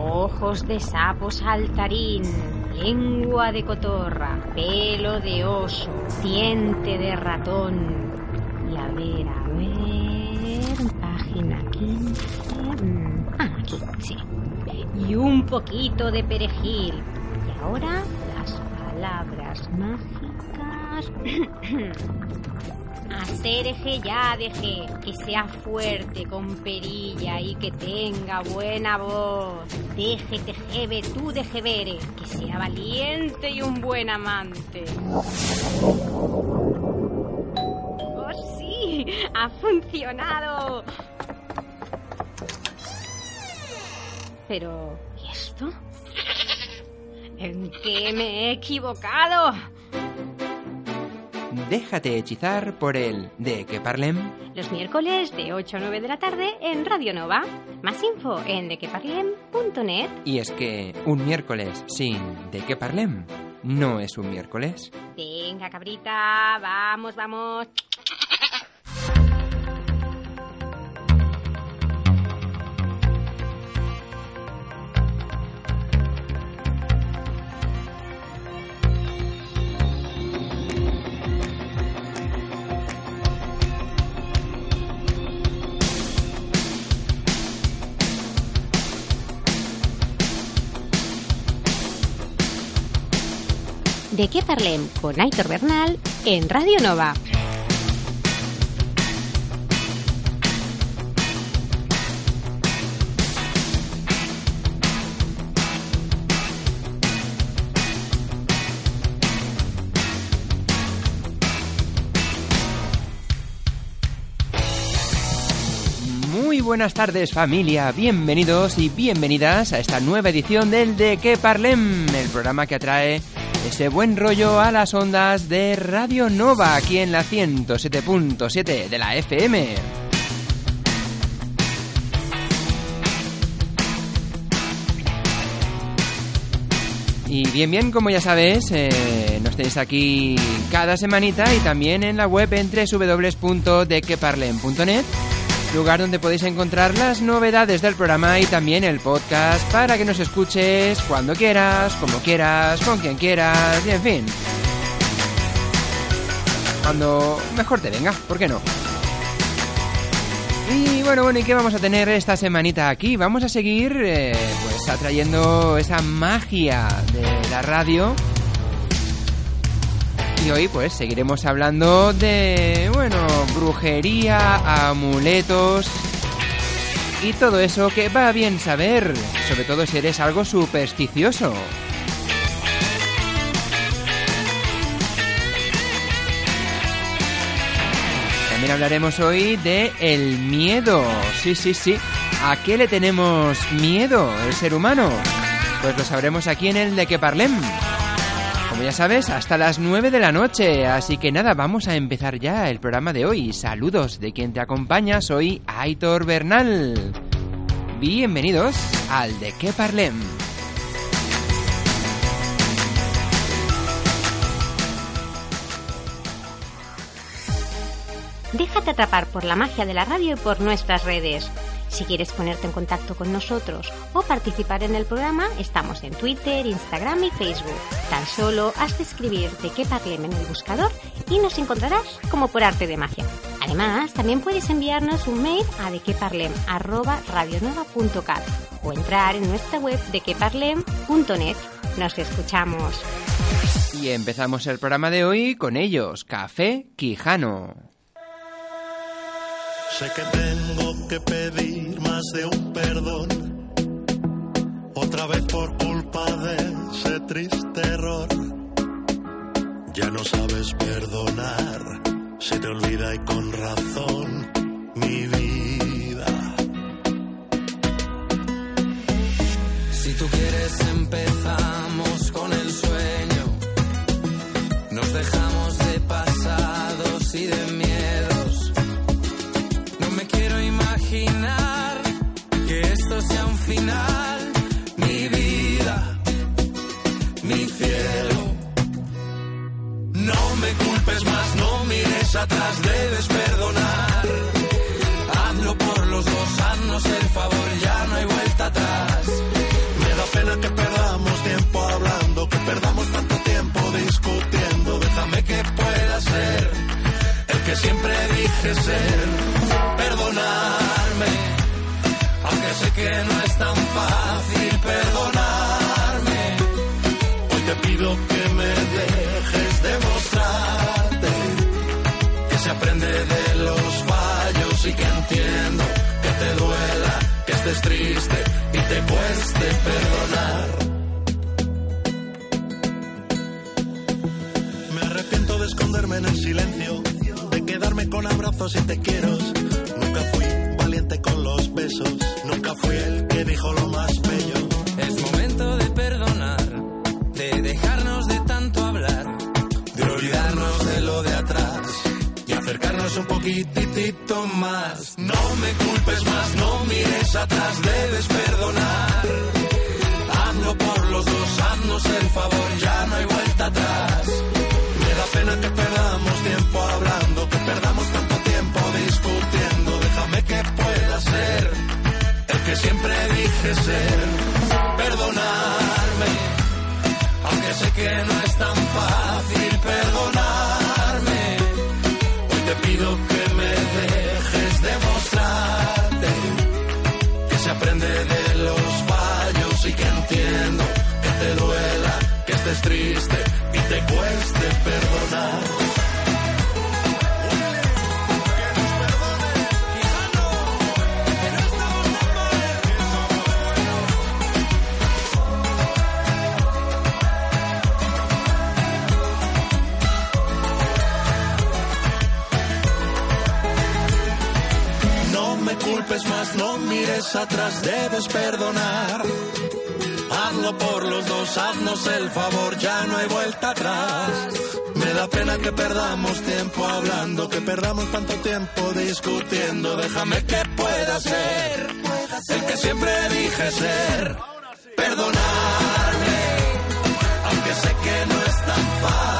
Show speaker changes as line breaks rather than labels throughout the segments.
ojos de sapo saltarín, lengua de cotorra, pelo de oso, diente de ratón. Y a ver, a ver, página 15. mm, Ah, aquí, sí. Y un poquito de perejil. Y ahora las palabras mágicas. Hacer ya deje que sea fuerte con perilla y que tenga buena voz. Deje que jebe tú de jebere, que sea valiente y un buen amante. ¡Oh, sí! ¡Ha funcionado! Pero, ¿y esto? ¿En qué me he equivocado?
Déjate hechizar por el de que parlem.
Los miércoles de 8 a 9 de la tarde en Radio Nova. Más info en dequeparlem.net.
Y es que un miércoles sin de que parlem no es un miércoles.
Venga, cabrita, vamos, vamos. De qué parlem con Aitor Bernal en Radio Nova.
Muy buenas tardes familia, bienvenidos y bienvenidas a esta nueva edición del De qué parlem, el programa que atrae ese buen rollo a las ondas de Radio Nova aquí en la 107.7 de la FM. Y bien, bien, como ya sabes, eh, nos tenéis aquí cada semanita y también en la web en www.dequeparlem.net lugar donde podéis encontrar las novedades del programa y también el podcast para que nos escuches cuando quieras, como quieras, con quien quieras y en fin. Cuando mejor te venga, ¿por qué no? Y bueno, bueno, ¿y qué vamos a tener esta semanita aquí? Vamos a seguir eh, pues atrayendo esa magia de la radio. Y hoy pues seguiremos hablando de, bueno, brujería, amuletos y todo eso que va bien saber, sobre todo si eres algo supersticioso. También hablaremos hoy de el miedo. Sí, sí, sí. ¿A qué le tenemos miedo el ser humano? Pues lo sabremos aquí en el de que parlem. Como ya sabes, hasta las 9 de la noche. Así que nada, vamos a empezar ya el programa de hoy. Saludos de quien te acompaña, soy Aitor Bernal. Bienvenidos al de que parlem.
Déjate atrapar por la magia de la radio y por nuestras redes. Si quieres ponerte en contacto con nosotros o participar en el programa, estamos en Twitter, Instagram y Facebook. Tan solo has de escribir de qué parlem en el buscador y nos encontrarás como por arte de magia. Además, también puedes enviarnos un mail a dequeparlem@radionova.cat o entrar en nuestra web dequeparlem.net. Nos escuchamos.
Y empezamos el programa de hoy con ellos, Café Quijano.
Sé que tengo que pedir de un perdón. Otra vez por culpa de ese triste error. Ya no sabes perdonar. Se te olvida y con razón mi vida.
Si tú quieres empezamos final, mi vida, mi cielo. No me culpes más, no mires atrás, debes perdonar. Hazlo por los dos, haznos el favor, ya no hay vuelta atrás.
Me da pena que perdamos tiempo hablando, que perdamos tanto tiempo discutiendo. Déjame que pueda ser el que siempre dije ser
aunque sé que no es tan fácil perdonarme. Hoy te pido que me dejes demostrarte que se aprende de los fallos y que entiendo que te duela, que estés triste y te cueste perdonar.
Me arrepiento de esconderme en el silencio, de quedarme con abrazos y te quiero. Fui el que dijo lo más bello.
Es momento de perdonar, de dejarnos de tanto hablar, de olvidarnos de lo de atrás y acercarnos un poquitito más. No me culpes más, no mires atrás, debes perdonar. Hazlo por los dos, haznos el favor, ya no hay vuelta atrás. Dije ser. Atrás, debes perdonar. Hazlo por los dos, haznos el favor, ya no hay vuelta atrás. Me da pena que perdamos tiempo hablando, que perdamos tanto tiempo discutiendo. Déjame que pueda ser el que siempre dije ser. Perdonarme, aunque sé que no es tan fácil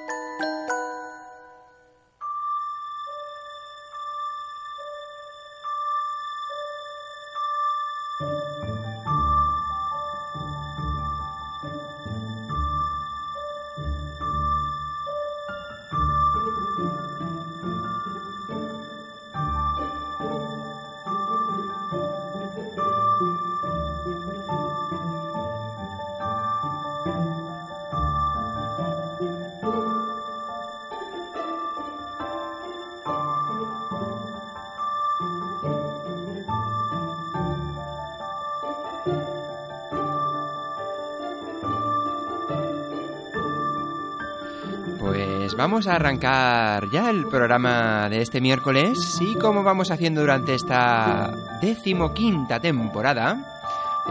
Vamos a arrancar ya el programa de este miércoles y como vamos haciendo durante esta decimoquinta temporada,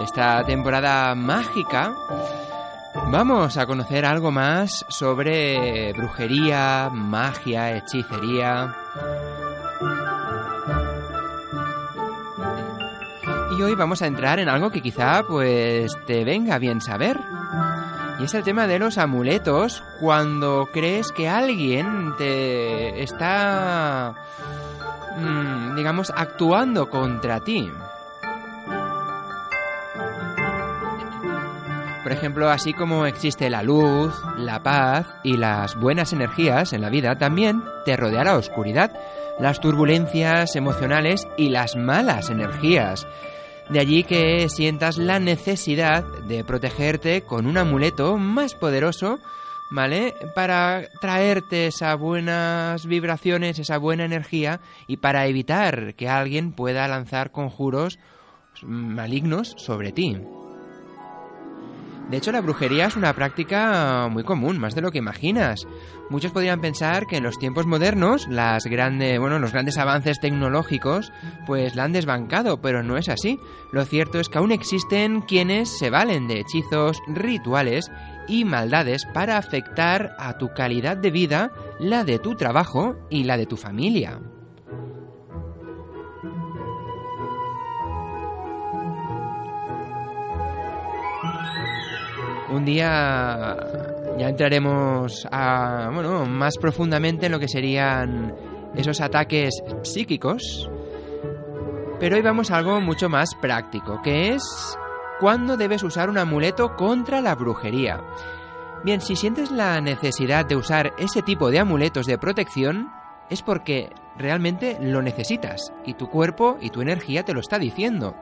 esta temporada mágica, vamos a conocer algo más sobre brujería, magia, hechicería. Y hoy vamos a entrar en algo que quizá pues te venga bien saber. Y es el tema de los amuletos cuando crees que alguien te está, mm, digamos, actuando contra ti. Por ejemplo, así como existe la luz, la paz y las buenas energías en la vida, también te rodea la oscuridad, las turbulencias emocionales y las malas energías. De allí que sientas la necesidad de protegerte con un amuleto más poderoso, ¿vale? Para traerte esas buenas vibraciones, esa buena energía y para evitar que alguien pueda lanzar conjuros malignos sobre ti. De hecho, la brujería es una práctica muy común, más de lo que imaginas. Muchos podrían pensar que en los tiempos modernos las los grandes avances tecnológicos pues la han desbancado, pero no es así. Lo cierto es que aún existen quienes se valen de hechizos, rituales y maldades para afectar a tu calidad de vida, la de tu trabajo y la de tu familia. Un día ya entraremos a, bueno, más profundamente en lo que serían esos ataques psíquicos. Pero hoy vamos a algo mucho más práctico, que es cuándo debes usar un amuleto contra la brujería. Bien, si sientes la necesidad de usar ese tipo de amuletos de protección, es porque realmente lo necesitas y tu cuerpo y tu energía te lo está diciendo.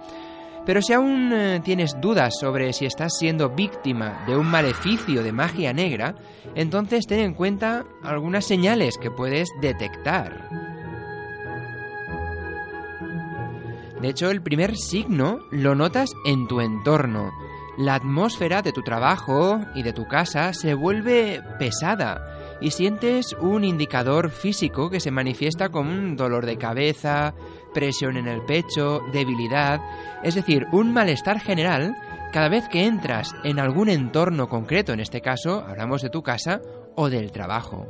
Pero si aún eh, tienes dudas sobre si estás siendo víctima de un maleficio de magia negra, entonces ten en cuenta algunas señales que puedes detectar. De hecho, el primer signo lo notas en tu entorno. La atmósfera de tu trabajo y de tu casa se vuelve pesada y sientes un indicador físico que se manifiesta como un dolor de cabeza, presión en el pecho, debilidad, es decir, un malestar general cada vez que entras en algún entorno concreto, en este caso hablamos de tu casa o del trabajo.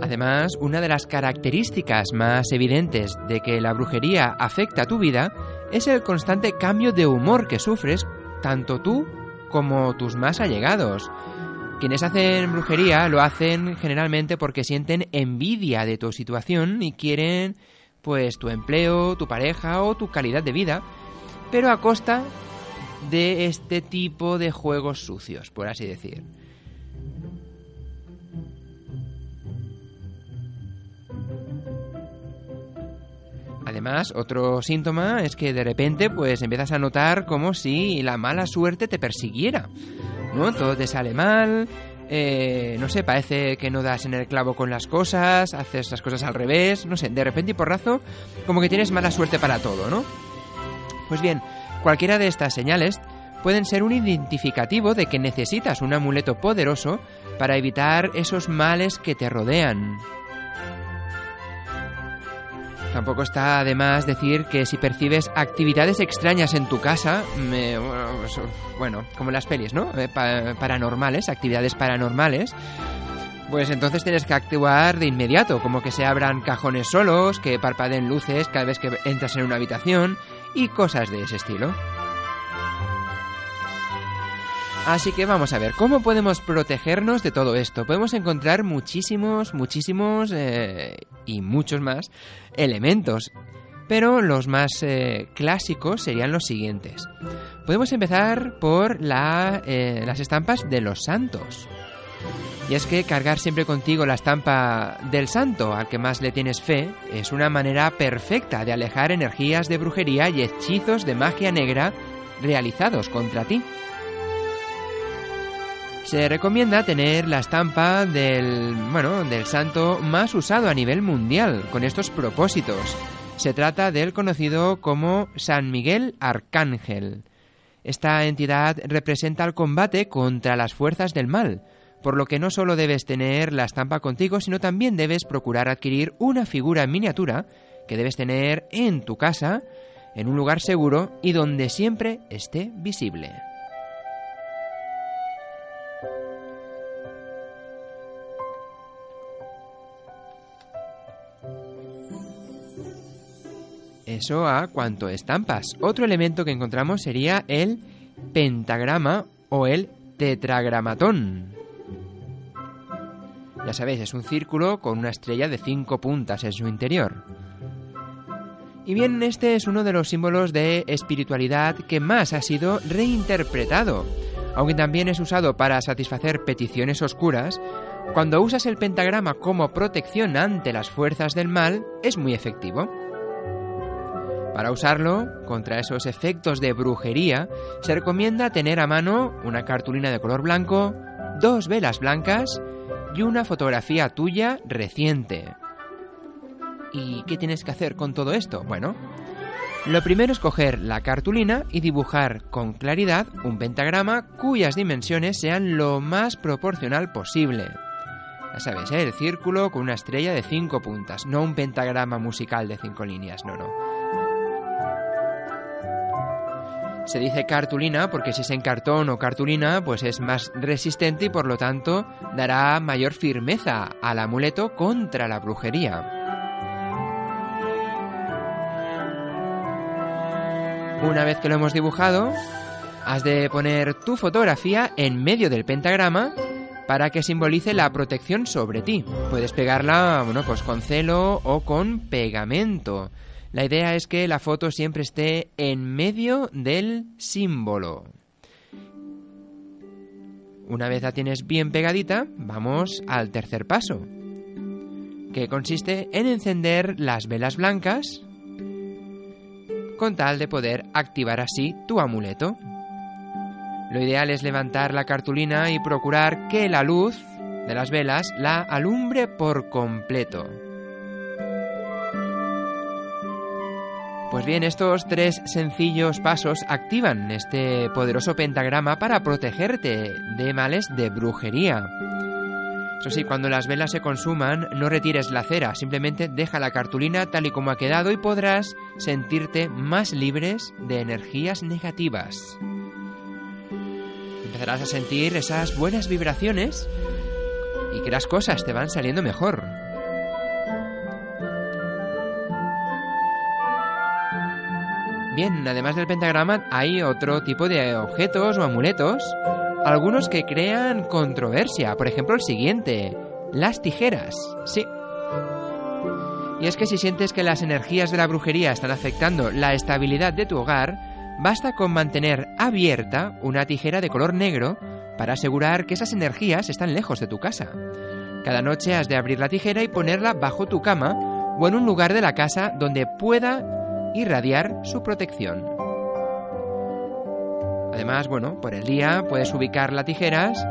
Además, una de las características más evidentes de que la brujería afecta a tu vida es el constante cambio de humor que sufres tanto tú como tus más allegados. Quienes hacen brujería lo hacen generalmente porque sienten envidia de tu situación y quieren pues tu empleo, tu pareja o tu calidad de vida, pero a costa de este tipo de juegos sucios, por así decir. Además, otro síntoma es que de repente pues empiezas a notar como si la mala suerte te persiguiera. ¿No? Todo te sale mal, eh, no sé, parece que no das en el clavo con las cosas, haces las cosas al revés, no sé, de repente y porrazo, como que tienes mala suerte para todo, ¿no? Pues bien, cualquiera de estas señales pueden ser un identificativo de que necesitas un amuleto poderoso para evitar esos males que te rodean. Tampoco está además decir que si percibes actividades extrañas en tu casa, bueno, como las pelis, ¿no? Eh, paranormales, actividades paranormales, pues entonces tienes que actuar de inmediato, como que se abran cajones solos, que parpadeen luces cada vez que entras en una habitación y cosas de ese estilo. Así que vamos a ver, ¿cómo podemos protegernos de todo esto? Podemos encontrar muchísimos, muchísimos eh, y muchos más elementos. Pero los más eh, clásicos serían los siguientes. Podemos empezar por eh, las estampas de los santos. Y es que cargar siempre contigo la estampa del santo al que más le tienes fe es una manera perfecta de alejar energías de brujería y hechizos de magia negra realizados contra ti. Se recomienda tener la estampa del, bueno, del santo más usado a nivel mundial con estos propósitos. Se trata del conocido como San Miguel Arcángel. Esta entidad representa el combate contra las fuerzas del mal, por lo que no solo debes tener la estampa contigo, sino también debes procurar adquirir una figura en miniatura que debes tener en tu casa, en un lugar seguro y donde siempre esté visible. Eso a cuanto estampas. Otro elemento que encontramos sería el pentagrama o el tetragramatón. Ya sabéis, es un círculo con una estrella de cinco puntas en su interior. Y bien, este es uno de los símbolos de espiritualidad que más ha sido reinterpretado. Aunque también es usado para satisfacer peticiones oscuras, cuando usas el pentagrama como protección ante las fuerzas del mal, es muy efectivo. Para usarlo contra esos efectos de brujería, se recomienda tener a mano una cartulina de color blanco, dos velas blancas y una fotografía tuya reciente. ¿Y qué tienes que hacer con todo esto? Bueno, lo primero es coger la cartulina y dibujar con claridad un pentagrama cuyas dimensiones sean lo más proporcional posible. Ya sabes, ¿eh? el círculo con una estrella de cinco puntas, no un pentagrama musical de cinco líneas, no, no. Se dice cartulina porque si es en cartón o cartulina, pues es más resistente y por lo tanto dará mayor firmeza al amuleto contra la brujería. Una vez que lo hemos dibujado, has de poner tu fotografía en medio del pentagrama para que simbolice la protección sobre ti. Puedes pegarla, bueno, pues con celo o con pegamento. La idea es que la foto siempre esté en medio del símbolo. Una vez la tienes bien pegadita, vamos al tercer paso, que consiste en encender las velas blancas con tal de poder activar así tu amuleto. Lo ideal es levantar la cartulina y procurar que la luz de las velas la alumbre por completo. Pues bien, estos tres sencillos pasos activan este poderoso pentagrama para protegerte de males de brujería. Eso sí, cuando las velas se consuman, no retires la cera, simplemente deja la cartulina tal y como ha quedado y podrás sentirte más libres de energías negativas. Empezarás a sentir esas buenas vibraciones y que las cosas te van saliendo mejor. Bien, además del pentagrama hay otro tipo de objetos o amuletos, algunos que crean controversia, por ejemplo el siguiente, las tijeras, sí. Y es que si sientes que las energías de la brujería están afectando la estabilidad de tu hogar, basta con mantener abierta una tijera de color negro para asegurar que esas energías están lejos de tu casa. Cada noche has de abrir la tijera y ponerla bajo tu cama o en un lugar de la casa donde pueda irradiar su protección. Además, bueno, por el día puedes ubicar las tijeras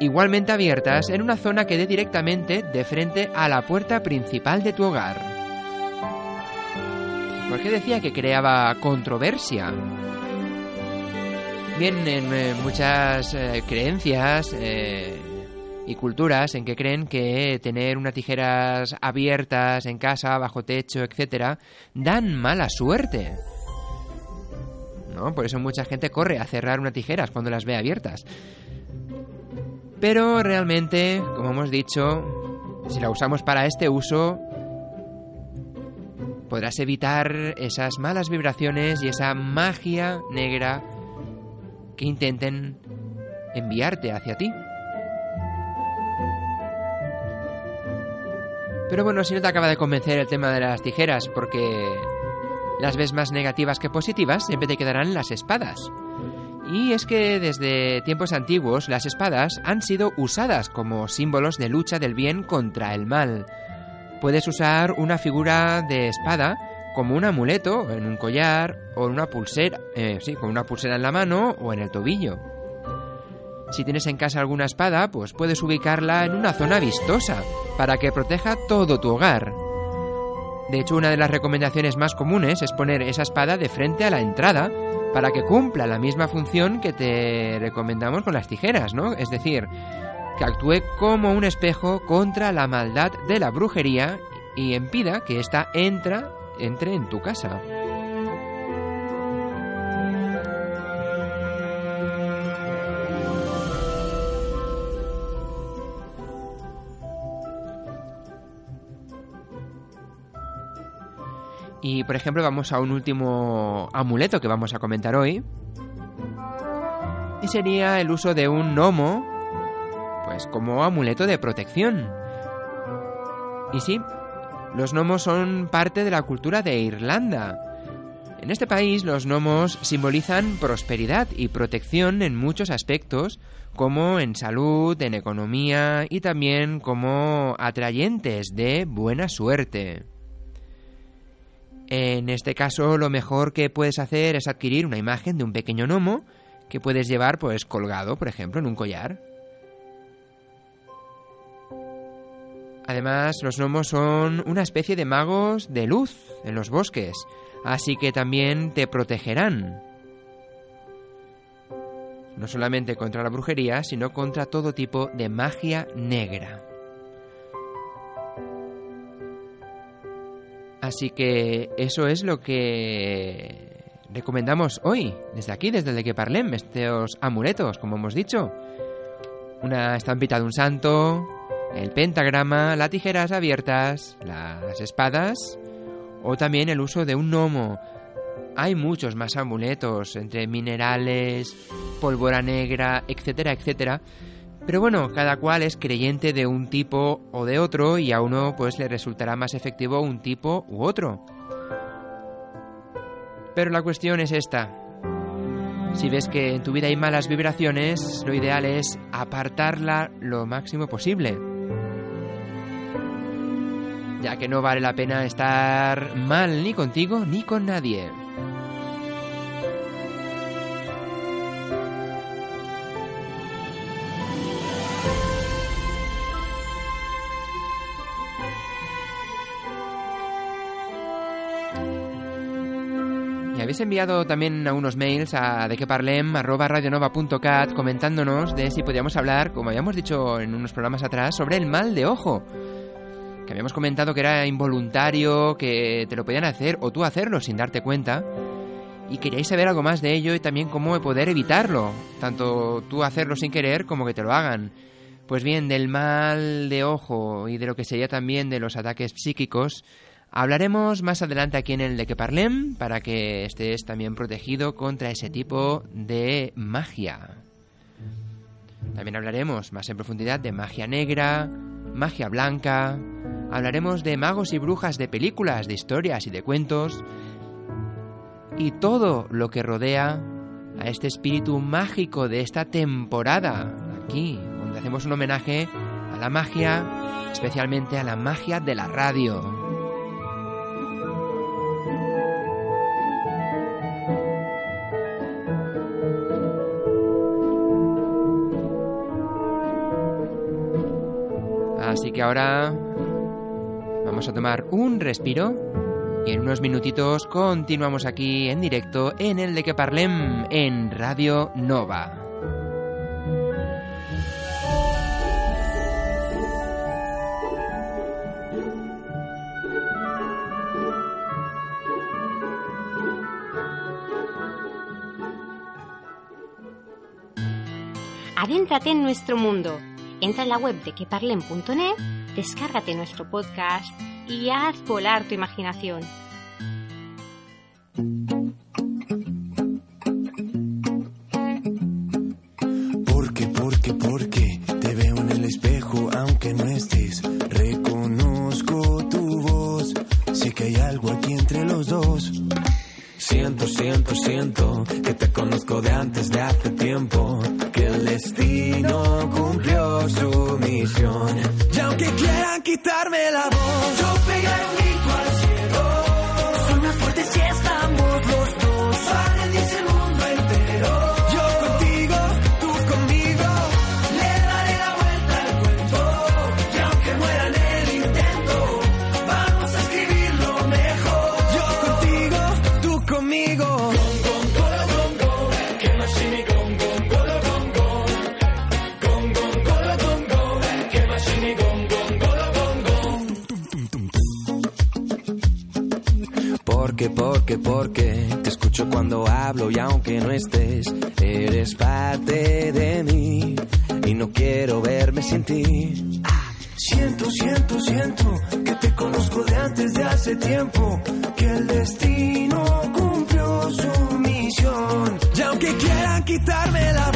igualmente abiertas en una zona que dé directamente de frente a la puerta principal de tu hogar. ¿Por qué decía que creaba controversia? Bien, en eh, muchas eh, creencias eh, y culturas en que creen que tener unas tijeras abiertas en casa, bajo techo, etcétera, dan mala suerte. ¿No? Por eso mucha gente corre a cerrar unas tijeras cuando las ve abiertas. Pero realmente, como hemos dicho, si la usamos para este uso, podrás evitar esas malas vibraciones y esa magia negra que intenten enviarte hacia ti. Pero bueno, si no te acaba de convencer el tema de las tijeras, porque las ves más negativas que positivas, siempre te quedarán las espadas. Y es que desde tiempos antiguos las espadas han sido usadas como símbolos de lucha del bien contra el mal. Puedes usar una figura de espada como un amuleto en un collar o en una pulsera, eh, sí, con una pulsera en la mano o en el tobillo. Si tienes en casa alguna espada, pues puedes ubicarla en una zona vistosa para que proteja todo tu hogar. De hecho, una de las recomendaciones más comunes es poner esa espada de frente a la entrada para que cumpla la misma función que te recomendamos con las tijeras, ¿no? Es decir, que actúe como un espejo contra la maldad de la brujería y impida que ésta entra, entre en tu casa. Y por ejemplo vamos a un último amuleto que vamos a comentar hoy. Y sería el uso de un gnomo, pues como amuleto de protección. Y sí, los gnomos son parte de la cultura de Irlanda. En este país los gnomos simbolizan prosperidad y protección en muchos aspectos, como en salud, en economía y también como atrayentes de buena suerte. En este caso, lo mejor que puedes hacer es adquirir una imagen de un pequeño gnomo que puedes llevar pues colgado, por ejemplo, en un collar. Además, los gnomos son una especie de magos de luz en los bosques, así que también te protegerán. No solamente contra la brujería, sino contra todo tipo de magia negra. Así que eso es lo que recomendamos hoy, desde aquí, desde el de que parlem, estos amuletos, como hemos dicho. Una estampita de un santo, el pentagrama, las tijeras abiertas, las espadas o también el uso de un gnomo. hay muchos más amuletos, entre minerales, pólvora negra, etcétera, etcétera. Pero bueno, cada cual es creyente de un tipo o de otro y a uno pues le resultará más efectivo un tipo u otro. Pero la cuestión es esta. Si ves que en tu vida hay malas vibraciones, lo ideal es apartarla lo máximo posible. Ya que no vale la pena estar mal ni contigo ni con nadie. Habéis enviado también a unos mails a dequeparlem.radionova.cat comentándonos de si podíamos hablar, como habíamos dicho en unos programas atrás, sobre el mal de ojo. Que habíamos comentado que era involuntario, que te lo podían hacer o tú hacerlo sin darte cuenta. Y queríais saber algo más de ello y también cómo poder evitarlo. Tanto tú hacerlo sin querer como que te lo hagan. Pues bien, del mal de ojo y de lo que sería también de los ataques psíquicos, Hablaremos más adelante aquí en el de que parlem para que estés también protegido contra ese tipo de magia. También hablaremos más en profundidad de magia negra, magia blanca, hablaremos de magos y brujas de películas, de historias y de cuentos, y todo lo que rodea a este espíritu mágico de esta temporada, aquí, donde hacemos un homenaje a la magia, especialmente a la magia de la radio. Así que ahora vamos a tomar un respiro y en unos minutitos continuamos aquí en directo en el de que parlem en Radio Nova.
Adéntrate en nuestro mundo Entra en la web de queparlen.net, descárgate nuestro podcast y haz volar tu imaginación.
Quitarme la voz, Porque, porque, porque te escucho cuando hablo y aunque no estés, eres parte de mí y no quiero verme sin ti. Siento, siento, siento que te conozco de antes de hace tiempo, que el destino cumplió su misión. Y aunque quieran quitarme la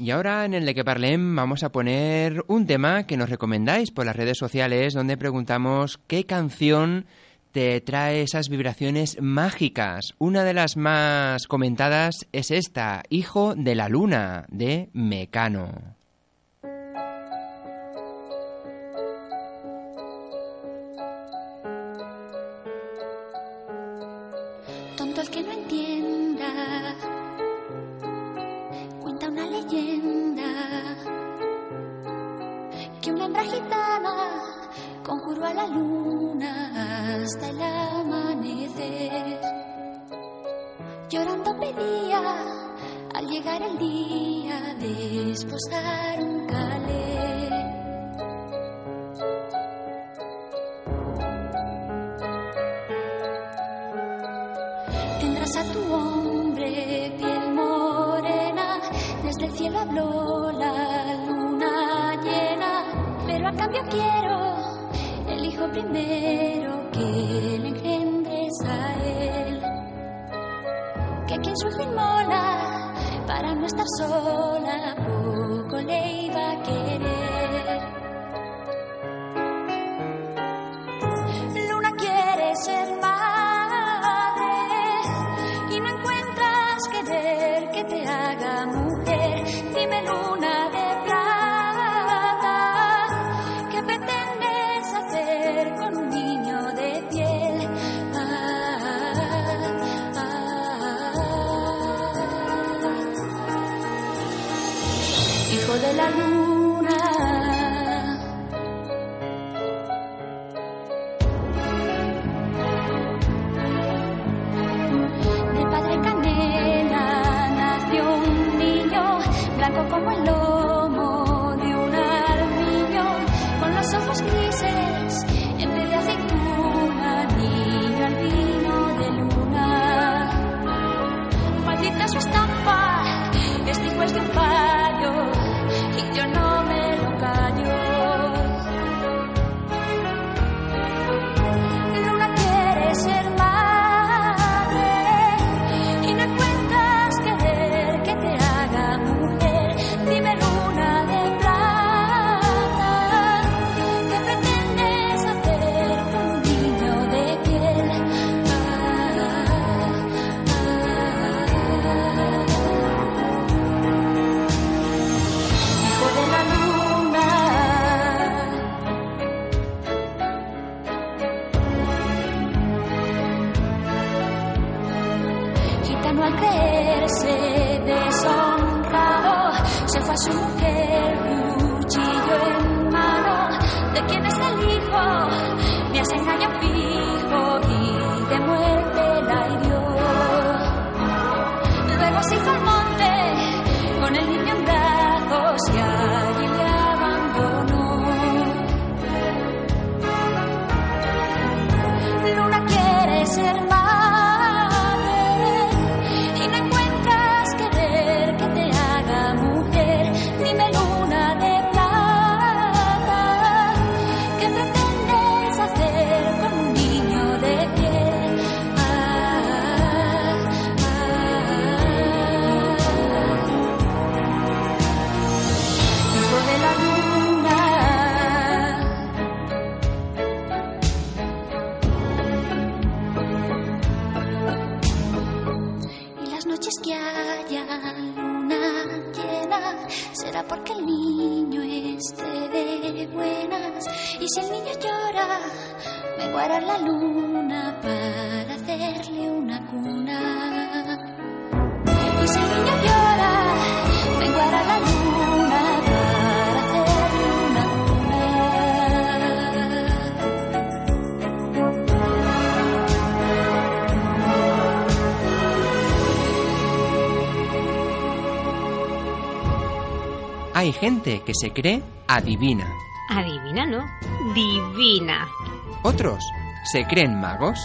Y ahora en el de que parlem vamos a poner un tema que nos recomendáis por las redes sociales donde preguntamos qué canción te trae esas vibraciones mágicas. Una de las más comentadas es esta, Hijo de la Luna, de Mecano.
Una leyenda que una hembra gitana conjuró a la luna hasta el amanecer. Llorando pedía al llegar el día de esposar un calé. Quiero el hijo primero que le engendres a él. Que quien su para no estar sola, poco le iba a querer. Y si el niño llora, me guarda la luna para hacerle una cuna. Y si el niño llora, me guarda la luna para hacerle una
Hay gente que se cree adivina.
Adivina, ¿no? Divina.
Otros se creen magos.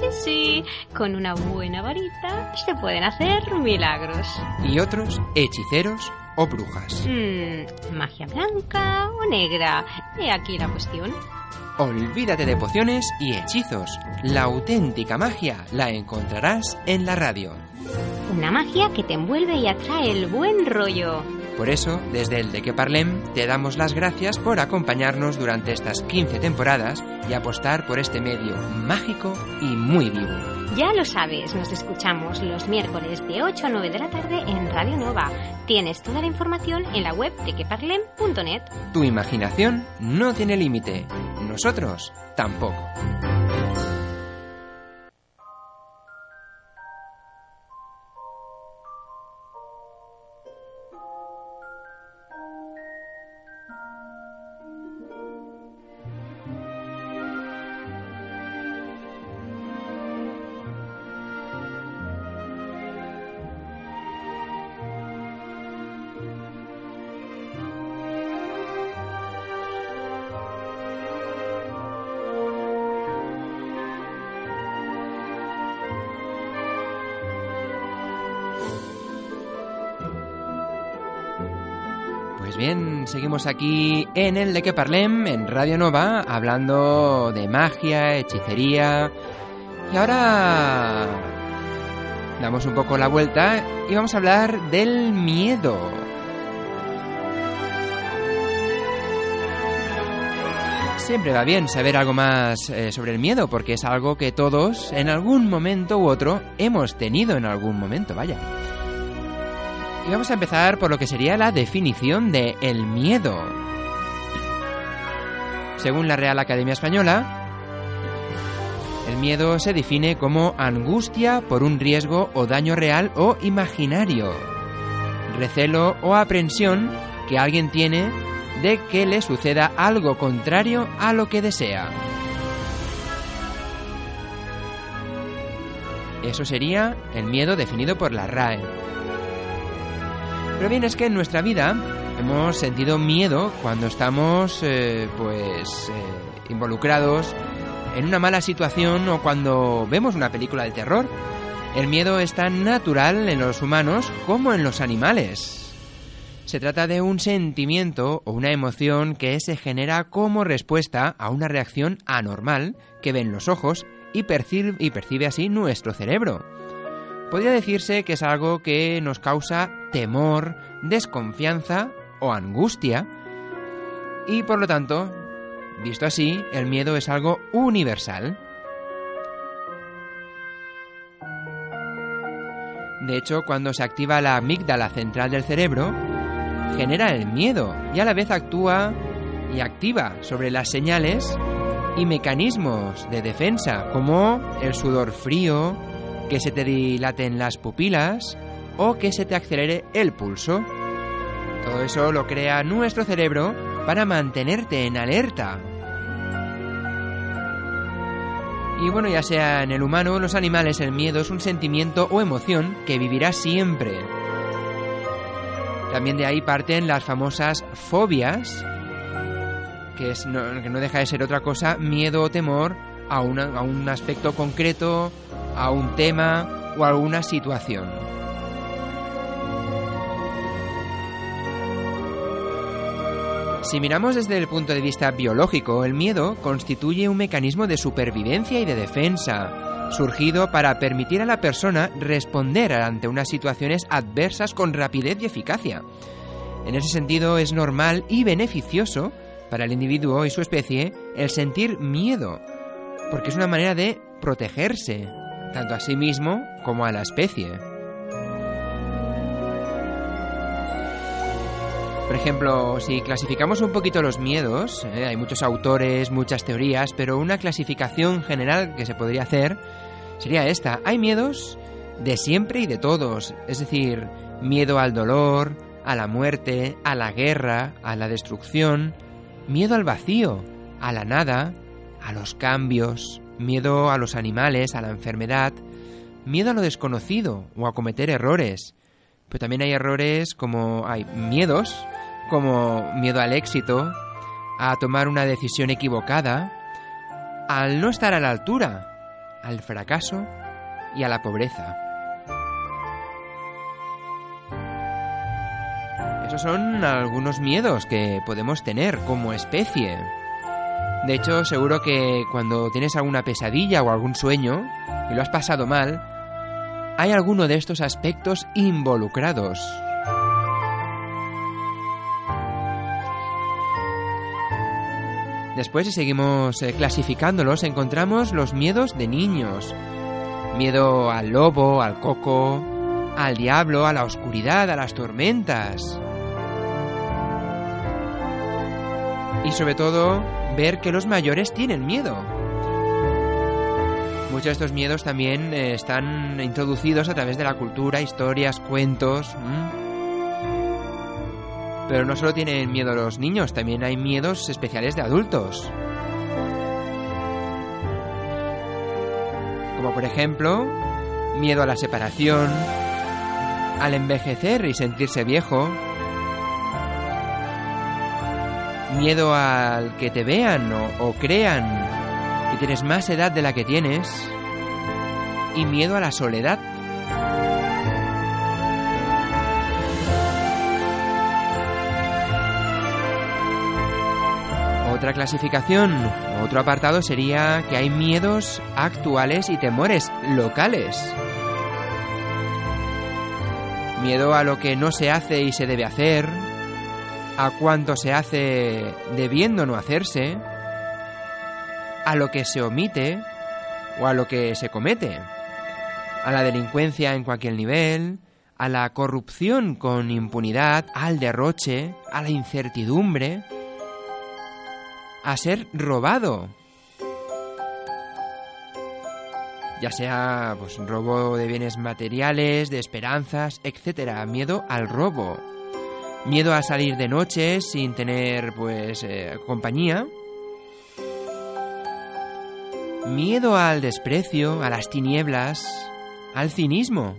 Sí, sí, con una buena varita se pueden hacer milagros.
Y otros hechiceros o brujas.
Mm, magia blanca o negra. He aquí la cuestión.
Olvídate de pociones y hechizos. La auténtica magia la encontrarás en la radio.
Una magia que te envuelve y atrae el buen rollo.
Por eso, desde el de que Parlem, te damos las gracias por acompañarnos durante estas 15 temporadas y apostar por este medio mágico y muy vivo.
Ya lo sabes, nos escuchamos los miércoles de 8 a 9 de la tarde en Radio Nova. Tienes toda la información en la web de queparlem.net.
Tu imaginación no tiene límite. Nosotros tampoco. Bien, seguimos aquí en el de que parlem, en Radio Nova, hablando de magia, hechicería. Y ahora damos un poco la vuelta y vamos a hablar del miedo. Siempre va bien saber algo más eh, sobre el miedo, porque es algo que todos, en algún momento u otro, hemos tenido en algún momento, vaya. Y vamos a empezar por lo que sería la definición de el miedo. Según la Real Academia Española, el miedo se define como angustia por un riesgo o daño real o imaginario, recelo o aprensión que alguien tiene de que le suceda algo contrario a lo que desea. Eso sería el miedo definido por la RAE. Pero bien, es que en nuestra vida hemos sentido miedo cuando estamos, eh, pues, eh, involucrados en una mala situación o cuando vemos una película de terror. El miedo es tan natural en los humanos como en los animales. Se trata de un sentimiento o una emoción que se genera como respuesta a una reacción anormal que ven los ojos y percibe, y percibe así nuestro cerebro. Podría decirse que es algo que nos causa temor, desconfianza o angustia. Y por lo tanto, visto así, el miedo es algo universal. De hecho, cuando se activa la amígdala central del cerebro, genera el miedo y a la vez actúa y activa sobre las señales y mecanismos de defensa como el sudor frío, que se te dilaten las pupilas o que se te acelere el pulso. Todo eso lo crea nuestro cerebro para mantenerte en alerta. Y bueno, ya sea en el humano o en los animales, el miedo es un sentimiento o emoción que vivirá siempre. También de ahí parten las famosas fobias, que, no, que no deja de ser otra cosa, miedo o temor a, a un aspecto concreto, a un tema o a alguna situación. Si miramos desde el punto de vista biológico, el miedo constituye un mecanismo de supervivencia y de defensa, surgido para permitir a la persona responder ante unas situaciones adversas con rapidez y eficacia. En ese sentido es normal y beneficioso para el individuo y su especie el sentir miedo, porque es una manera de protegerse, tanto a sí mismo como a la especie. Por ejemplo, si clasificamos un poquito los miedos, ¿eh? hay muchos autores, muchas teorías, pero una clasificación general que se podría hacer sería esta. Hay miedos de siempre y de todos, es decir, miedo al dolor, a la muerte, a la guerra, a la destrucción, miedo al vacío, a la nada, a los cambios, miedo a los animales, a la enfermedad, miedo a lo desconocido o a cometer errores. Pero también hay errores como hay miedos, como miedo al éxito, a tomar una decisión equivocada, al no estar a la altura, al fracaso y a la pobreza. Esos son algunos miedos que podemos tener como especie. De hecho, seguro que cuando tienes alguna pesadilla o algún sueño y lo has pasado mal, hay alguno de estos aspectos involucrados. Después, si seguimos eh, clasificándolos, encontramos los miedos de niños. Miedo al lobo, al coco, al diablo, a la oscuridad, a las tormentas. Y sobre todo, ver que los mayores tienen miedo. Muchos de estos miedos también eh, están introducidos a través de la cultura, historias, cuentos. Pero no solo tienen miedo los niños, también hay miedos especiales de adultos. Como por ejemplo, miedo a la separación, al envejecer y sentirse viejo, miedo al que te vean o, crean que tienes más edad de la que tienes, y miedo a la soledad. Otra clasificación, otro apartado sería que hay miedos actuales y temores locales. Miedo a lo que no se hace y se debe hacer, a cuánto se hace debiendo no hacerse, a lo que se omite o a lo que se comete, a la delincuencia en cualquier nivel, a la corrupción con impunidad, al derroche, a la incertidumbre, a ser robado. Ya sea pues, robo de bienes materiales, de esperanzas, etc. Miedo al robo. Miedo a salir de noche sin tener pues eh, compañía. Miedo al desprecio, a las tinieblas, al cinismo,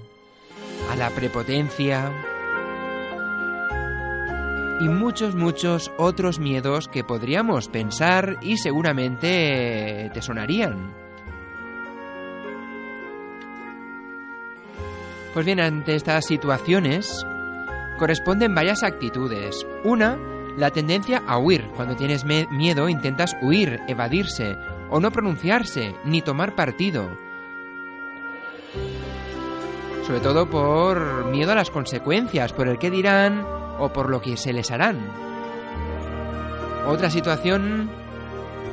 a la prepotencia, y muchos, muchos otros miedos que podríamos pensar y seguramente te sonarían. Pues bien, ante estas situaciones corresponden varias actitudes. Una, la tendencia a huir. Cuando tienes miedo intentas huir, evadirse o no pronunciarse ni tomar partido. Sobre todo por miedo a las consecuencias, por el que dirán o por lo que se les harán. Otra situación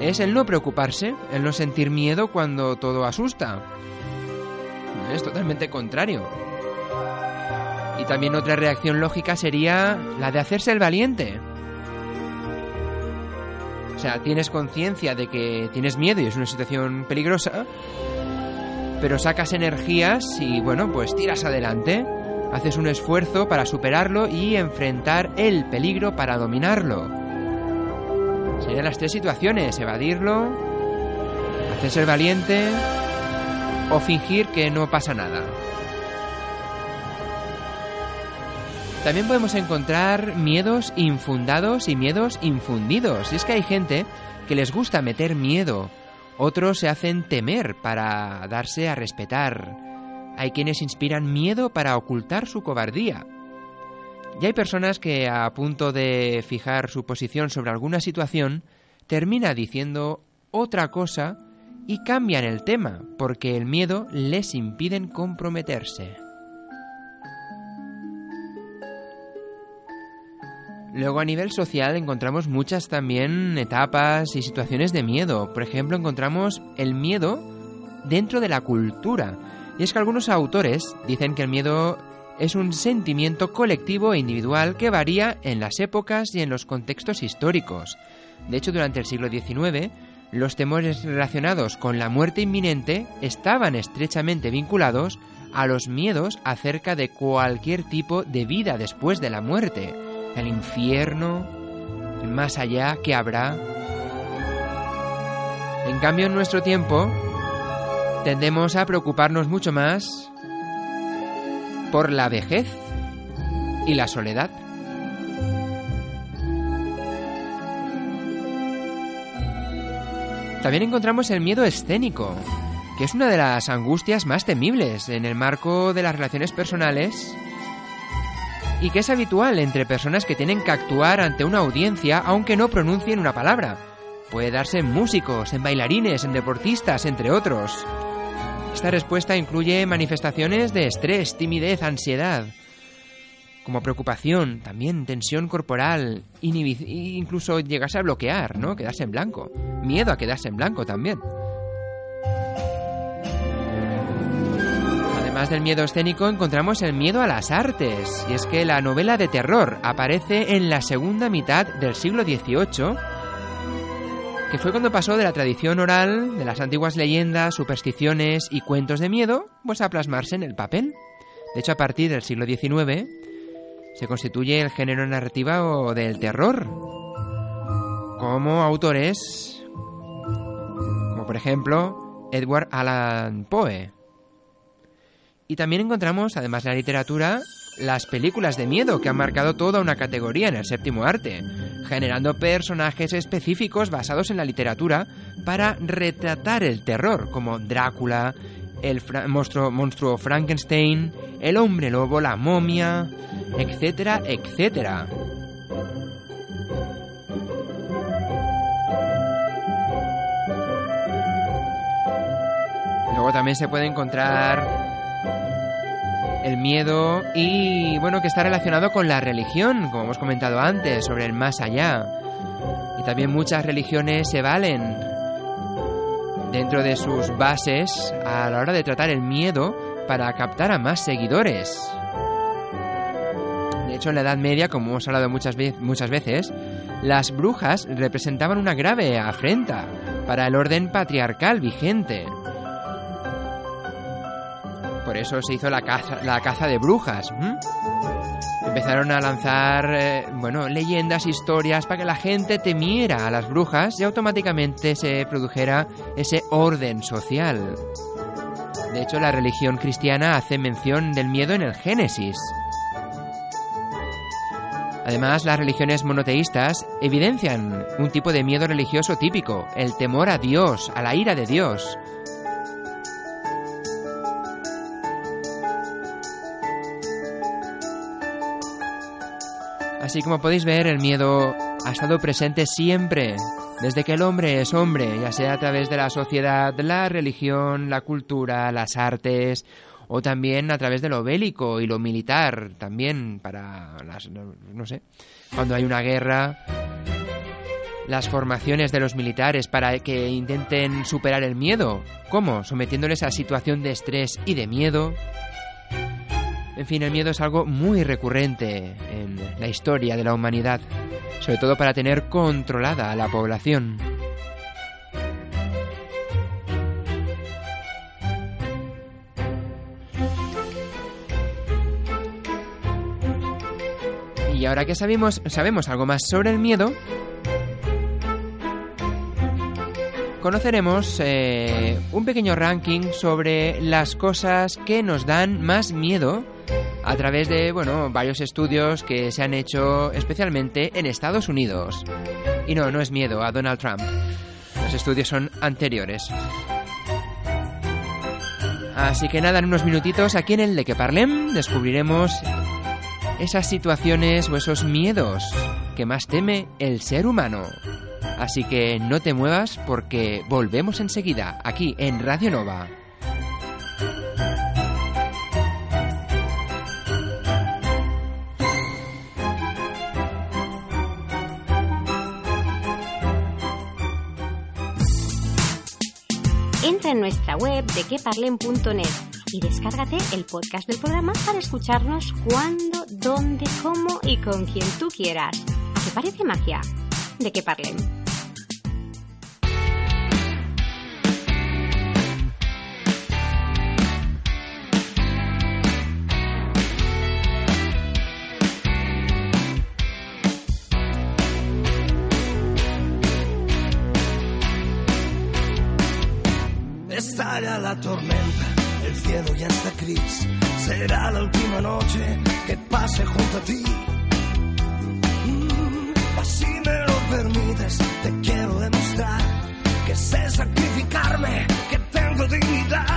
es el no preocuparse, el no sentir miedo cuando todo asusta. Es totalmente contrario. También otra reacción lógica sería la de hacerse el valiente. O sea, tienes conciencia de que tienes miedo y es una situación peligrosa, pero sacas energías y bueno, pues tiras adelante haces un esfuerzo para superarlo y enfrentar el peligro para dominarlo. Serían las tres situaciones, evadirlo, hacerse el valiente o fingir que no pasa nada. También podemos encontrar miedos infundados y miedos infundidos. Y es que hay gente que les gusta meter miedo, otros se hacen temer para darse a respetar. Hay quienes inspiran miedo para ocultar su cobardía. Y hay personas que a punto de fijar su posición sobre alguna situación, termina diciendo otra cosa y cambian el tema, porque el miedo les impiden comprometerse. Luego a nivel social encontramos muchas también etapas y situaciones de miedo. Por ejemplo, encontramos el miedo dentro de la cultura. Y es que algunos autores dicen que el miedo es un sentimiento colectivo e individual que varía en las épocas y en los contextos históricos. De hecho, durante el siglo XIX, los temores relacionados con la muerte inminente estaban estrechamente vinculados a los miedos acerca de cualquier tipo de vida después de la muerte, el infierno, el más allá que habrá. En cambio, en nuestro tiempo, tendemos a preocuparnos mucho más por la vejez y la soledad. También encontramos el miedo escénico, que es una de las angustias más temibles en el marco de las relaciones personales y que es habitual entre personas que tienen que actuar ante una audiencia aunque no pronuncien una palabra. Puede darse en músicos, en bailarines, en deportistas, entre otros. Esta respuesta incluye manifestaciones de estrés, timidez, ansiedad, como preocupación, también tensión corporal, incluso llegarse a bloquear, ¿no? Quedarse en blanco. Miedo a quedarse en blanco también. Además del miedo escénico, encontramos el miedo a las artes. Y es que la novela de terror aparece en la segunda mitad del siglo XVIII que fue cuando pasó de la tradición oral, de las antiguas leyendas, supersticiones y cuentos de miedo, pues a plasmarse en el papel. De hecho, a partir del siglo XIX se constituye el género narrativo del terror, como autores, como por ejemplo Edward Allan Poe. Y también encontramos, además de la literatura, las películas de miedo que han marcado toda una categoría en el séptimo arte, generando personajes específicos basados en la literatura para retratar el terror, como Drácula, el monstruo, monstruo Frankenstein, el hombre lobo, la momia, etcétera, etcétera. Luego también se puede encontrar el miedo y bueno, que está relacionado con la religión, como hemos comentado antes, sobre el más allá. Y también muchas religiones se valen dentro de sus bases a la hora de tratar el miedo para captar a más seguidores. De hecho, en la Edad Media, como hemos hablado muchas, muchas veces, las brujas representaban una grave afrenta para el orden patriarcal vigente. Por eso se hizo la caza, la caza de brujas. Empezaron a lanzar, eh, bueno, leyendas, historias para que la gente temiera a las brujas y automáticamente se produjera ese orden social. De hecho, la religión cristiana hace mención del miedo en el Génesis. Además, las religiones monoteístas evidencian un tipo de miedo religioso típico, el temor a Dios, a la ira de Dios. Así como podéis ver, el miedo ha estado presente siempre, desde que el hombre es hombre, ya sea a través de la sociedad, la religión, la cultura, las artes, o también a través de lo bélico y lo militar, también para las, no sé, cuando hay una guerra, las formaciones de los militares para que intenten superar el miedo. ¿Cómo? Sometiéndoles a situación de estrés y de miedo. En fin, el miedo es algo muy recurrente en la historia de la humanidad, sobre todo para tener controlada a la población. Y ahora que sabemos, sabemos algo más sobre el miedo, conoceremos eh, un pequeño ranking sobre las cosas que nos dan más miedo a través de, bueno, varios estudios que se han hecho especialmente en Estados Unidos. Y no, no es miedo a Donald Trump. Los estudios son anteriores. Así que nada, en unos minutitos aquí en el de que parlem descubriremos esas situaciones o esos miedos que más teme el ser humano. Así que no te muevas porque volvemos enseguida aquí en Radio Nova.
En nuestra web de queparlen.net y descárgate el podcast del programa para escucharnos cuando, dónde, cómo y con quien tú quieras. ¿A qué parece magia? ¿De qué parlen?
Estalla la tormenta, el cielo ya está gris. Será la última noche que pase junto a ti. Mm, así me lo permites, te quiero demostrar que sé sacrificarme, que tengo dignidad.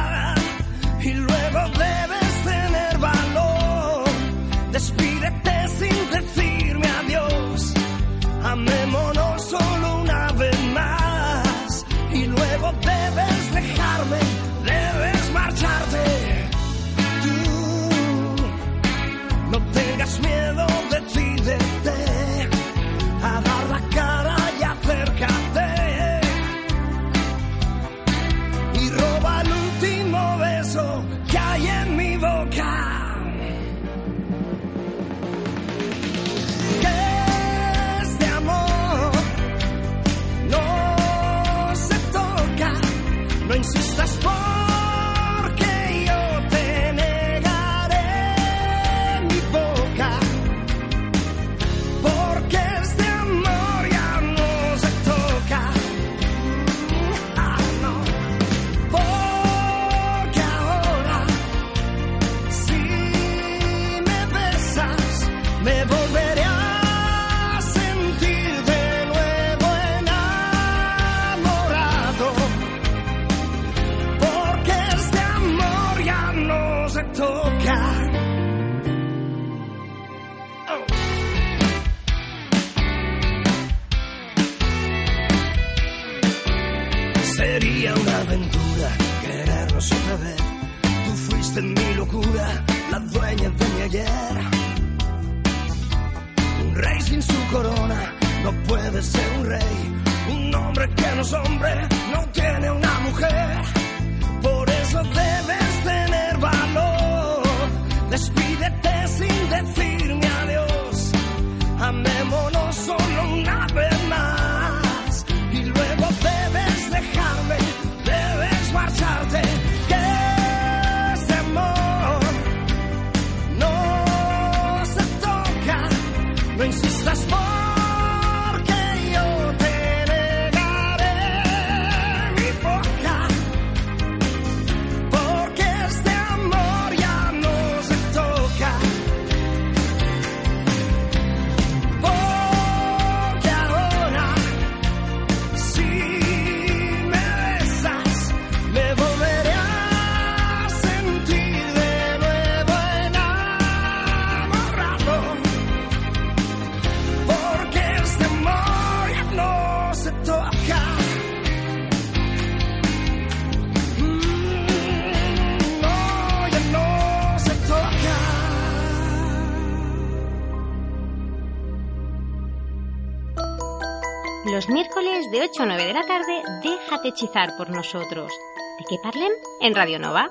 Hechizar por nosotros. ¿De qué parlen? En Radio Nova.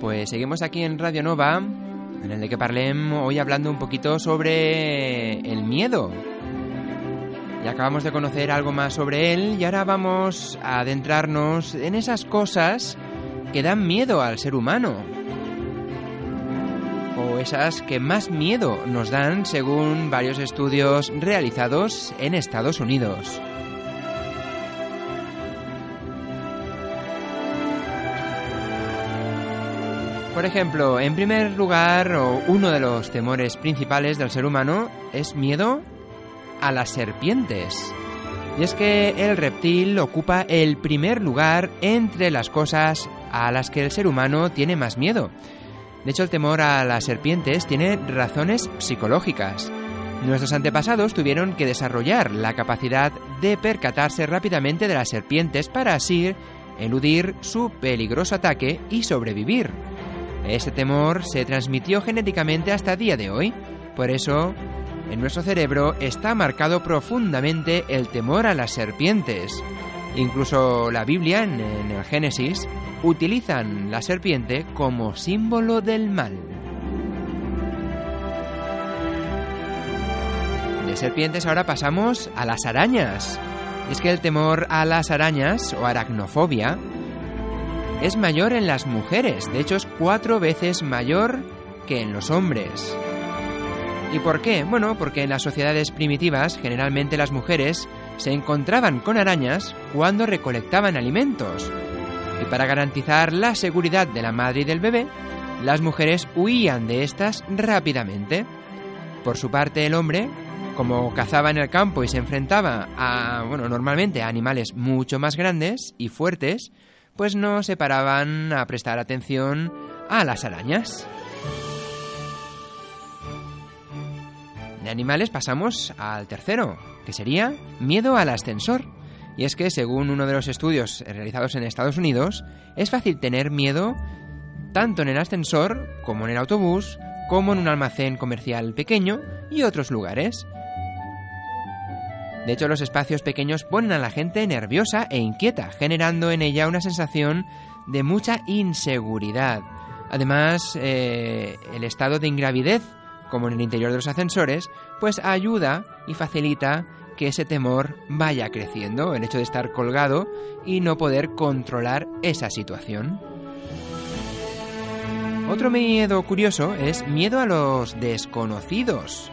Pues seguimos aquí en Radio Nova, en el de que parlem hoy hablando un poquito sobre el miedo. Ya acabamos de conocer algo más sobre él y ahora vamos a adentrarnos en esas cosas que dan miedo al ser humano. O esas que más miedo nos dan según varios estudios realizados en Estados Unidos. Por ejemplo, en primer lugar, uno de los temores principales del ser humano es miedo a las serpientes. Y es que el reptil ocupa el primer lugar entre las cosas a las que el ser humano tiene más miedo. De hecho, el temor a las serpientes tiene razones psicológicas. Nuestros antepasados tuvieron que desarrollar la capacidad de percatarse rápidamente de las serpientes para así eludir su peligroso ataque y sobrevivir. Ese temor se transmitió genéticamente hasta día de hoy. Por eso, en nuestro cerebro está marcado profundamente el temor a las serpientes. Incluso la Biblia, en, el Génesis, utilizan la serpiente como símbolo del mal. De serpientes ahora pasamos a las arañas. Es que el temor a las arañas o aracnofobia es mayor en las mujeres, de hecho es cuatro veces mayor que en los hombres. ¿Y por qué? Bueno, porque en las sociedades primitivas generalmente las mujeres se encontraban con arañas cuando recolectaban alimentos. Y para garantizar la seguridad de la madre y del bebé, las mujeres huían de estas rápidamente. Por su parte, el hombre, como cazaba en el campo y se enfrentaba a, bueno, normalmente a animales mucho más grandes y fuertes, pues no se paraban a prestar atención a las arañas. De animales pasamos al tercero, que sería miedo al ascensor. Y es que, según uno de los estudios realizados en Estados Unidos, es fácil tener miedo tanto en el ascensor como en el autobús, como en un almacén comercial pequeño y otros lugares. De hecho, los espacios pequeños ponen a la gente nerviosa e inquieta, generando en ella una sensación de mucha inseguridad. Además, eh, el estado de ingravidez como en el interior de los ascensores, pues ayuda y facilita que ese temor vaya creciendo, el hecho de estar colgado y no poder controlar esa situación. Otro miedo curioso es miedo a los desconocidos.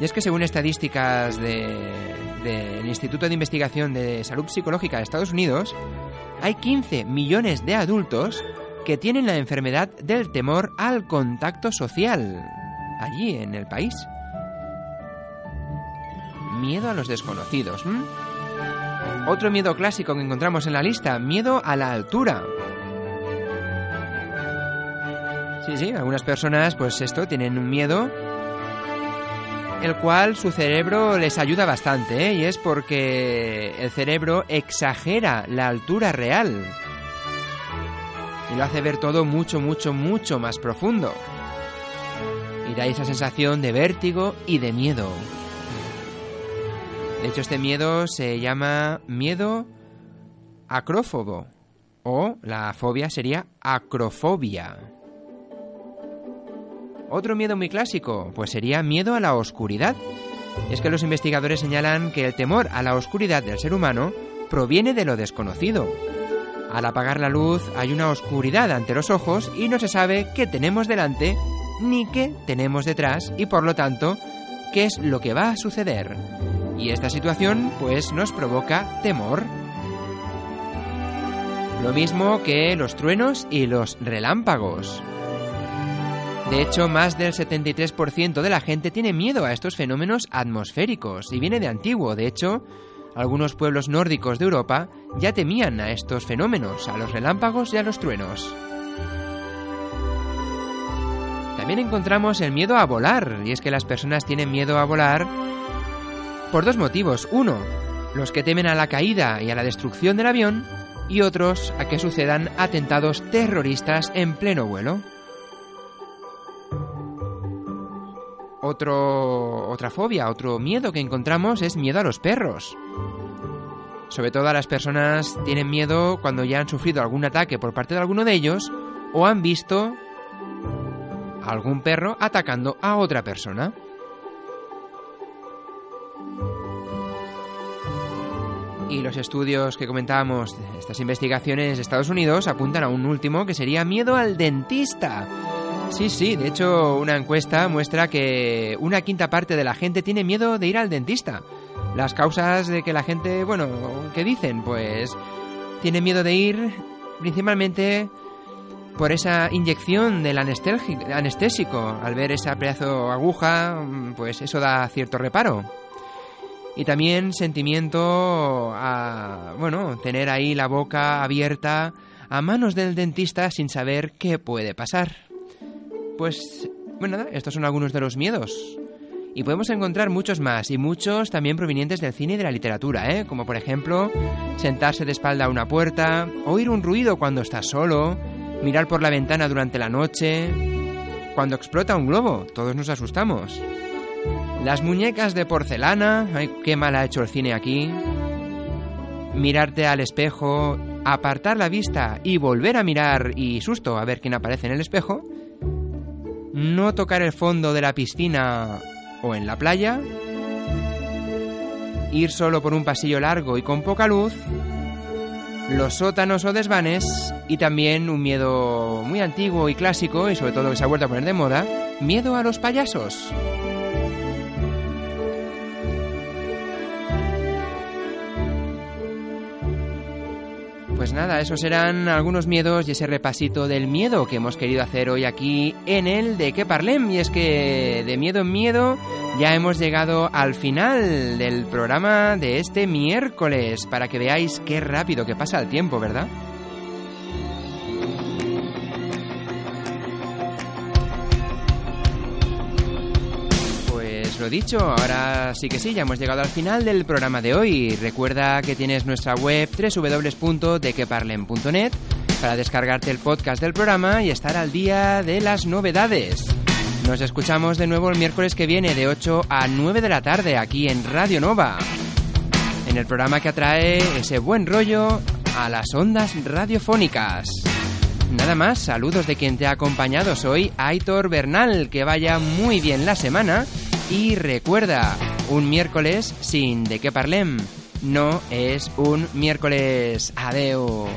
Y es que según estadísticas del Instituto de Investigación de Salud Psicológica de Estados Unidos, hay 15 millones de adultos que tienen la enfermedad del temor al contacto social allí en el país. Miedo a los desconocidos. Otro miedo clásico que encontramos en la lista, miedo a la altura. Sí, sí, algunas personas pues esto tienen un miedo el cual su cerebro les ayuda bastante, ¿eh? y es porque el cerebro exagera la altura real y lo hace ver todo mucho, mucho, mucho más profundo da esa sensación de vértigo y de miedo. De hecho, este miedo se llama miedo acrófobo o la fobia sería acrofobia. Otro miedo muy clásico, pues sería miedo a la oscuridad. Es que los investigadores señalan que el temor a la oscuridad del ser humano proviene de lo desconocido. Al apagar la luz hay una oscuridad ante los ojos y no se sabe qué tenemos delante ni qué tenemos detrás y por lo tanto qué es lo que va a suceder. Y esta situación pues nos provoca temor. Lo mismo que los truenos y los relámpagos. De hecho, más del 73% de la gente tiene miedo a estos fenómenos atmosféricos y viene de antiguo. De hecho, algunos pueblos nórdicos de Europa ya temían a estos fenómenos, a los relámpagos y a los truenos. También encontramos el miedo a volar, y es que las personas tienen miedo a volar por dos motivos. Uno, los que temen a la caída y a la destrucción del avión, y otros a que sucedan atentados terroristas en pleno vuelo. Otro, otra fobia, otro miedo que encontramos es miedo a los perros. Sobre todo las personas tienen miedo cuando ya han sufrido algún ataque por parte de alguno de ellos o han visto algún perro atacando a otra persona. Y los estudios que comentábamos, estas investigaciones de Estados Unidos, apuntan a un último que sería miedo al dentista. Sí, sí, de hecho una encuesta muestra que una quinta parte de la gente tiene miedo de ir al dentista. Las causas de que la gente, bueno, ¿qué dicen? Pues tiene miedo de ir principalmente por esa inyección del anestésico. Al ver esa pedazo aguja, pues eso da cierto reparo. Y también sentimiento a, bueno, tener ahí la boca abierta a manos del dentista sin saber qué puede pasar. Pues, bueno, estos son algunos de los miedos. Y podemos encontrar muchos más, y muchos también provenientes del cine y de la literatura, ¿eh? como por ejemplo sentarse de espalda a una puerta, oír un ruido cuando estás solo, mirar por la ventana durante la noche. Cuando explota un globo, todos nos asustamos. Las muñecas de porcelana, ay, qué mal ha hecho el cine aquí. Mirarte al espejo, apartar la vista y volver a mirar y susto a ver quién aparece en el espejo. No tocar el fondo de la piscina o en la playa. Ir solo por un pasillo largo y con poca luz los sótanos o desvanes y también un miedo muy antiguo y clásico y sobre todo que se ha vuelto a poner de moda, miedo a los payasos. Pues nada, esos eran algunos miedos y ese repasito del miedo que hemos querido hacer hoy aquí en el de que parlem. Y es que de miedo en miedo ya hemos llegado al final del programa de este miércoles para que veáis qué rápido que pasa el tiempo, ¿verdad? Lo dicho, ahora sí que sí, ya hemos llegado al final del programa de hoy. Recuerda que tienes nuestra web www.dequeparlen.net para descargarte el podcast del programa y estar al día de las novedades. Nos escuchamos de nuevo el miércoles que viene de 8 a 9 de la tarde aquí en Radio Nova. En el programa que atrae ese buen rollo a las ondas radiofónicas. Nada más, saludos de quien te ha acompañado. Soy Aitor Bernal. Que vaya muy bien la semana. Y recuerda, un miércoles sin de qué parlem. No es un miércoles. Adeu.